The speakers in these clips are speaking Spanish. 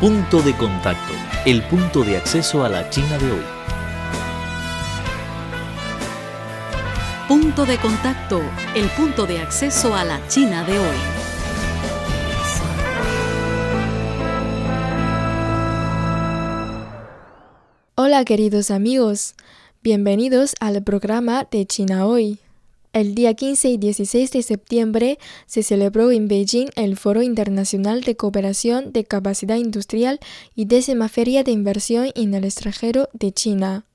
Punto de contacto, el punto de acceso a la China de hoy. Punto de contacto, el punto de acceso a la China de hoy. Hola queridos amigos, bienvenidos al programa de China Hoy. El día 15 y 16 de septiembre se celebró en Beijing el Foro Internacional de Cooperación de Capacidad Industrial y décima Feria de Inversión en el extranjero de China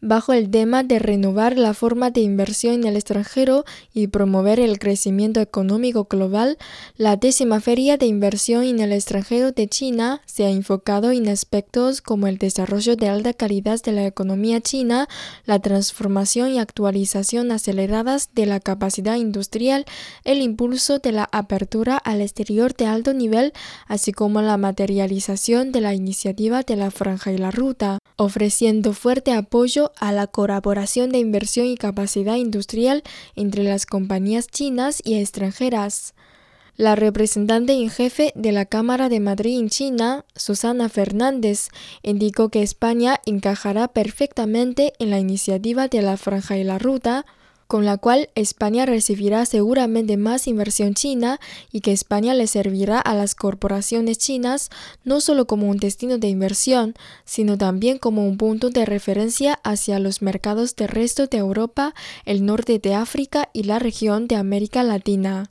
bajo el tema de renovar la forma de inversión en el extranjero y promover el crecimiento económico global, la décima Feria de Inversión en el extranjero de China se ha enfocado en aspectos como el desarrollo de alta calidad de la economía china, la transformación y actualización aceleradas de la capacidad industrial, el impulso de la apertura al exterior de alto nivel, así como la materialización de la iniciativa de la franja y la ruta, ofreciendo fuerte apoyo a la colaboración de inversión y capacidad industrial entre las compañías chinas y extranjeras. La representante en jefe de la Cámara de Madrid en China, Susana Fernández, indicó que España encajará perfectamente en la iniciativa de la Franja y la Ruta, con la cual España recibirá seguramente más inversión china y que España le servirá a las corporaciones chinas no solo como un destino de inversión, sino también como un punto de referencia hacia los mercados del resto de Europa, el norte de África y la región de América Latina.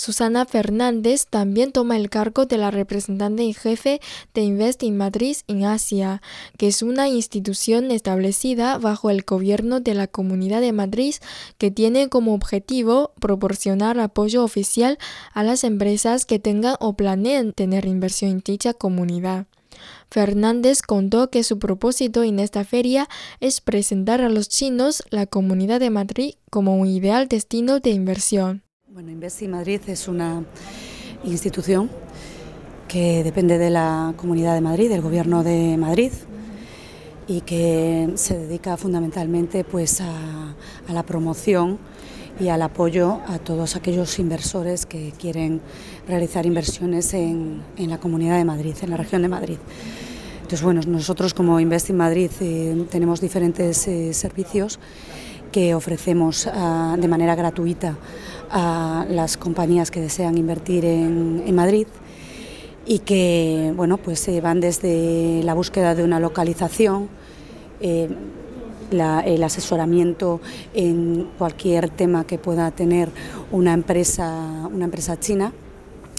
Susana Fernández también toma el cargo de la representante en jefe de Invest in Madrid en Asia, que es una institución establecida bajo el gobierno de la Comunidad de Madrid que tiene como objetivo proporcionar apoyo oficial a las empresas que tengan o planeen tener inversión en dicha comunidad. Fernández contó que su propósito en esta feria es presentar a los chinos la Comunidad de Madrid como un ideal destino de inversión. Bueno, Investi Madrid es una institución que depende de la Comunidad de Madrid, del Gobierno de Madrid, y que se dedica fundamentalmente pues, a, la promoción y al apoyo a todos aquellos inversores que quieren realizar inversiones en, la Comunidad de Madrid, en la región de Madrid. Entonces, bueno, nosotros como Investi Madrid eh, tenemos diferentes eh, servicios que ofrecemos ah, de manera gratuita a las compañías que desean invertir en, Madrid y que bueno, pues eh, van desde la búsqueda de una localización, eh, el asesoramiento en cualquier tema que pueda tener una empresa, una empresa china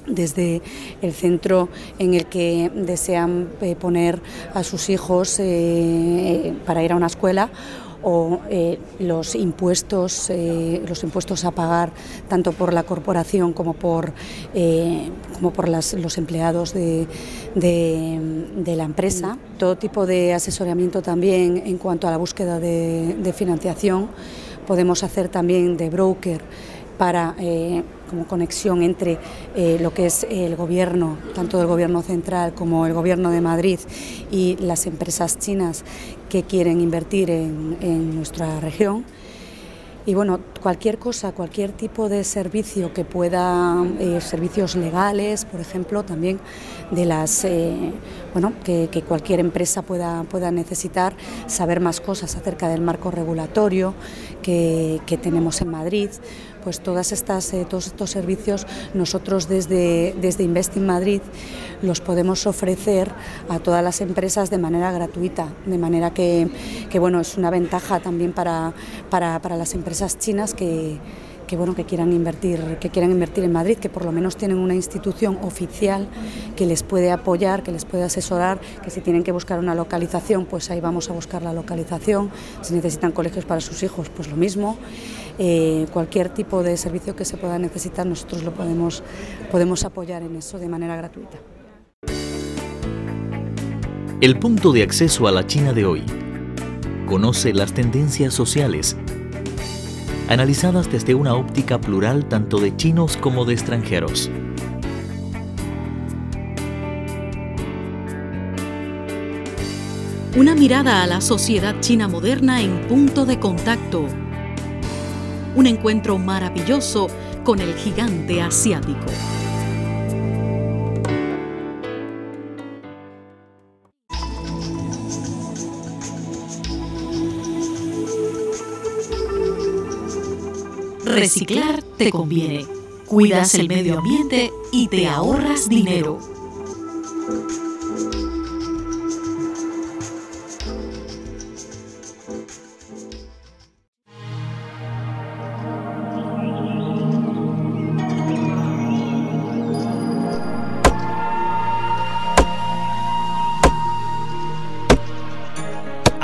desde el centro en el que desean eh, poner a sus hijos para ir a una escuela o eh, los impuestos eh, los impuestos a pagar tanto por la corporación como por eh, como por los empleados de, la empresa. Todo tipo de asesoramiento también en cuanto a la búsqueda de financiación. Podemos hacer también de broker para eh, como conexión entre eh, lo que es el gobierno, tanto del gobierno central como el gobierno de Madrid y las empresas chinas que quieren invertir en nuestra región. Y bueno, cualquier cosa, cualquier tipo de servicio que pueda, eh, servicios legales, por ejemplo, también de las, bueno, que, cualquier empresa pueda, pueda necesitar, saber más cosas acerca del marco regulatorio que, tenemos en Madrid, pues todas estas, eh, todos estos servicios nosotros desde, desde Investing Madrid los podemos ofrecer a todas las empresas de manera gratuita, de manera que, que bueno, es una ventaja también para, para, para las empresas chinas que, que, bueno, que quieran invertir, que quieran invertir en Madrid, que por lo menos tienen una institución oficial que les puede apoyar, que les puede asesorar, que si tienen que buscar una localización, pues ahí vamos a buscar la localización, si necesitan colegios para sus hijos, pues lo mismo. Eh, cualquier tipo de servicio que se pueda necesitar, nosotros lo podemos, podemos apoyar en eso de manera gratuita. El punto de acceso a la China de hoy. Conoce las tendencias sociales, analizadas desde una óptica plural tanto de chinos como de extranjeros. Una mirada a la sociedad china moderna en punto de contacto. Un encuentro maravilloso con el gigante asiático. Reciclar te conviene. Cuidas el medio ambiente y te ahorras dinero.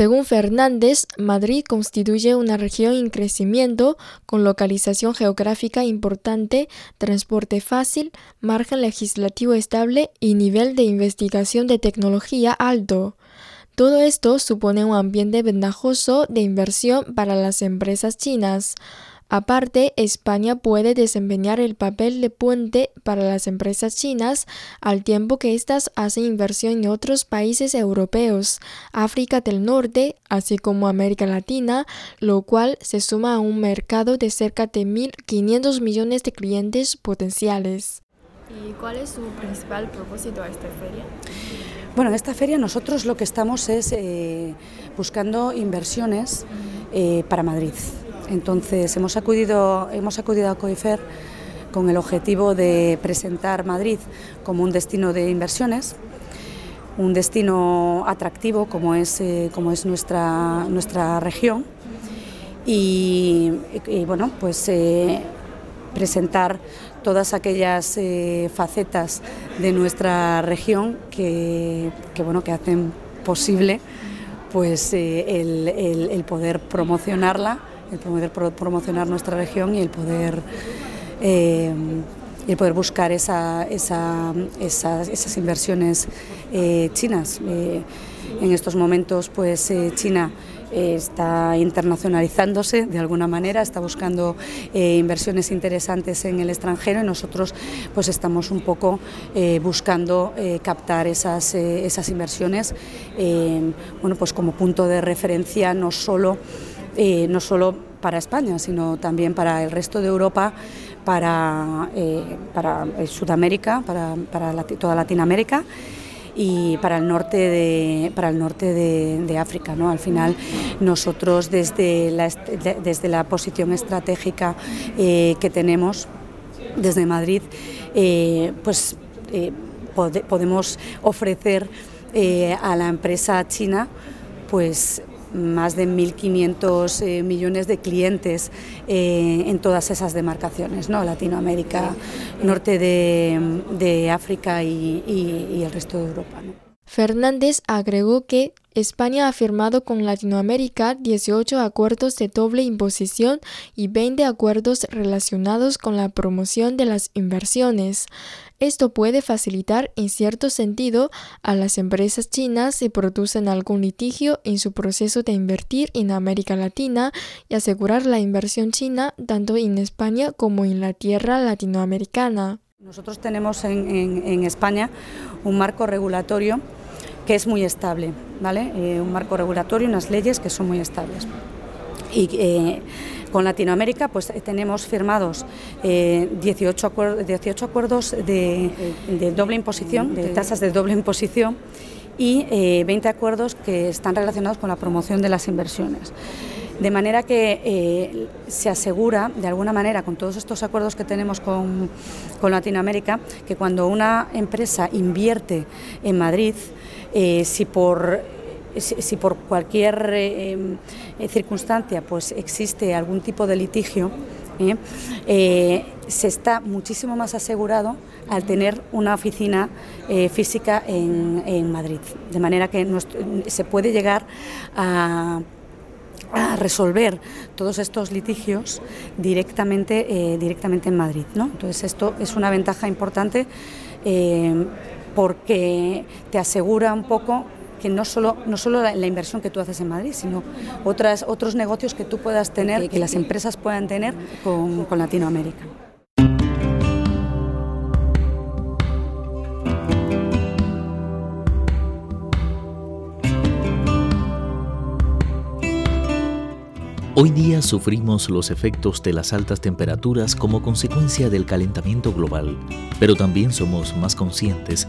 Según Fernández, Madrid constituye una región en crecimiento con localización geográfica importante, transporte fácil, margen legislativo estable y nivel de investigación de tecnología alto. Todo esto supone un ambiente ventajoso de inversión para las empresas chinas. Aparte, España puede desempeñar el papel de puente para las empresas chinas al tiempo que éstas hacen inversión en otros países europeos, África del Norte, así como América Latina, lo cual se suma a un mercado de cerca de 1.500 millones de clientes potenciales. ¿Y cuál es su principal propósito a esta feria? Bueno, en esta feria nosotros lo que estamos es eh, buscando inversiones eh, para Madrid. Entonces hemos acudido, hemos acudido a COIFER con el objetivo de presentar Madrid como un destino de inversiones, un destino atractivo como es, eh, como es nuestra, nuestra región y, bueno, pues eh, presentar todas aquellas eh, facetas de nuestra región que, que, bueno, que hacen posible pues, el poder promocionarla el poder promocionar nuestra región y el poder, eh, el poder buscar esa, esa, esas, esas, inversiones eh, chinas. Eh, en estos momentos, pues China está internacionalizándose de alguna manera, está buscando inversiones interesantes en el extranjero y nosotros pues estamos un poco buscando captar esas, esas inversiones bueno, pues como punto de referencia no solo eh, no solo para España, sino también para el resto de Europa, para, eh, para Sudamérica, para, para toda Latinoamérica y para el norte de, para el norte de, de África. ¿no? Al final nosotros desde la, desde la posición estratégica eh, que tenemos desde Madrid, eh, pues eh, pod podemos ofrecer eh, a la empresa china pues más de 1.500 eh, millones de clientes eh, en todas esas demarcaciones, ¿no? Latinoamérica, norte de, África y, el resto de Europa. Fernández agregó que España ha firmado con Latinoamérica 18 acuerdos de doble imposición y 20 acuerdos relacionados con la promoción de las inversiones. Esto puede facilitar en cierto sentido a las empresas chinas si producen algún litigio en su proceso de invertir en América Latina y asegurar la inversión china tanto en España como en la tierra latinoamericana. Nosotros tenemos en, en, en España un marco regulatorio que es muy estable, ¿vale? Eh, un marco regulatorio, unas leyes que son muy estables. Y eh, con Latinoamérica pues tenemos firmados eh, 18, acuerdos, 18 acuerdos de, de, doble imposición, de tasas de doble imposición y eh, 20 acuerdos que están relacionados con la promoción de las inversiones. De manera que eh, se asegura, de alguna manera, con todos estos acuerdos que tenemos con, Latinoamérica, que cuando una empresa invierte en Madrid, eh, si por si, por cualquier eh, circunstancia pues existe algún tipo de litigio, se está muchísimo más asegurado al tener una oficina eh, física en, Madrid. De manera que se puede llegar a resolver todos estos litigios directamente, eh, directamente en Madrid. ¿no? Entonces esto es una ventaja importante eh, porque te asegura un poco que no solo, no solo la, inversión que tú haces en Madrid, sino otras, otros negocios que tú puedas tener, que las empresas puedan tener con, con Latinoamérica. Hoy día sufrimos los efectos de las altas temperaturas como consecuencia del calentamiento global, pero también somos más conscientes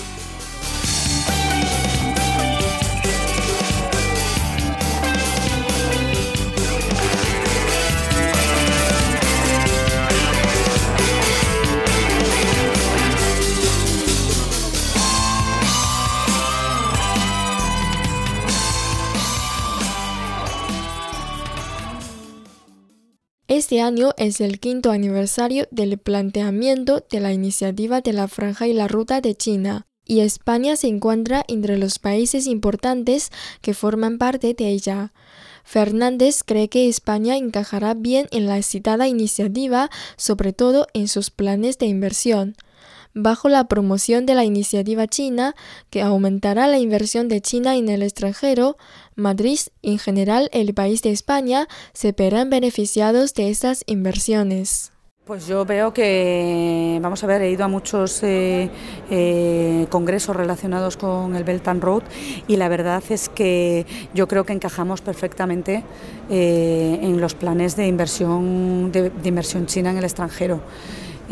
Este año es el quinto aniversario del planteamiento de la iniciativa de la Franja y la Ruta de China, y España se encuentra entre los países importantes que forman parte de ella. Fernández cree que España encajará bien en la citada iniciativa, sobre todo en sus planes de inversión bajo la promoción de la iniciativa china que aumentará la inversión de China en el extranjero, Madrid y en general el país de España se verán beneficiados de estas inversiones. Pues yo veo que, vamos a ver, he ido a muchos eh, eh, congresos relacionados con el Belt and Road y la verdad es que yo creo que encajamos perfectamente eh, en los planes de inversión, de inversión china en el extranjero.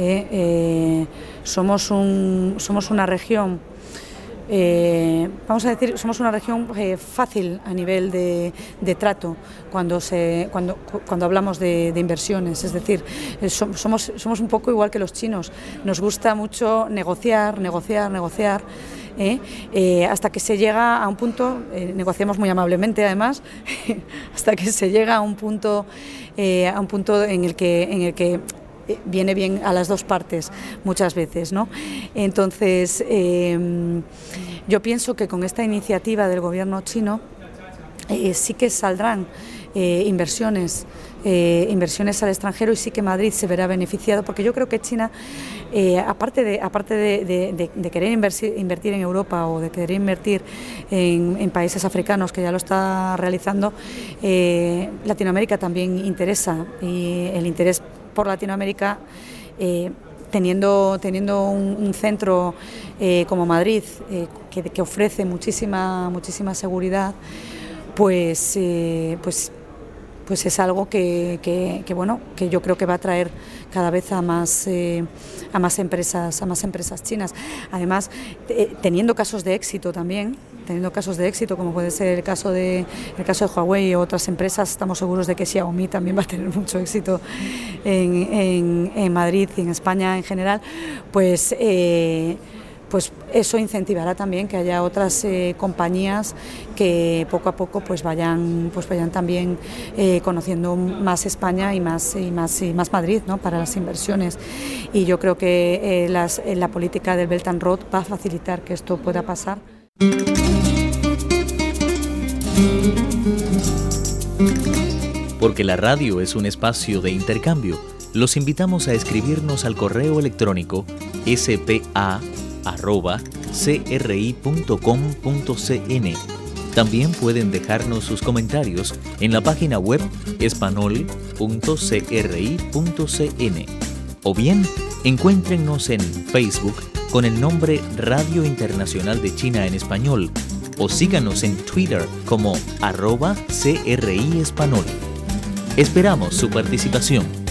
Eh, eh, somos, un, somos una región eh, vamos a decir, somos una región fácil a nivel de, trato cuando, se, cuando, cuando hablamos de, inversiones. Es decir, somos, somos un poco igual que los chinos. Nos gusta mucho negociar, negociar, negociar. hasta que se llega a un punto, negociamos muy amablemente además, hasta que se llega a un punto, a un punto en el que, en el que viene bien a las dos partes muchas veces. ¿no? Entonces, em, yo pienso que con esta iniciativa del gobierno chino sí que saldrán inversiones eh, inversiones al extranjero y sí que Madrid se verá beneficiado, porque yo creo que China, eh, aparte, de, aparte de, querer invertir, en Europa o de querer invertir en, países africanos, que ya lo está realizando, eh, Latinoamérica también interesa y el interés por Latinoamérica teniendo, teniendo un, centro como Madrid que, que, ofrece muchísima, muchísima seguridad, pues, pues pues es algo que, bueno que yo creo que va a traer cada vez a más eh, a más empresas a más empresas chinas. Además eh, teniendo casos de éxito también teniendo casos de éxito como puede ser el caso de el caso de Huawei o otras empresas estamos seguros de que Xiaomi también va a tener mucho éxito en, en, Madrid y en España en general pues eh, pues eso incentivará también que haya otras eh, compañías que poco a poco pues vayan pues vayan también eh, conociendo más España y más y más y más Madrid ¿no? para las inversiones y yo creo que eh, la política del Belt and Road va a facilitar que esto pueda pasar. Porque la radio es un espacio de intercambio, los invitamos a escribirnos al correo electrónico spa cri.com.cn. También pueden dejarnos sus comentarios en la página web espanol.cri.cn o bien encuéntrenos en Facebook con el nombre Radio Internacional de China en Español o síganos en Twitter como arroba CRI Esperamos su participación.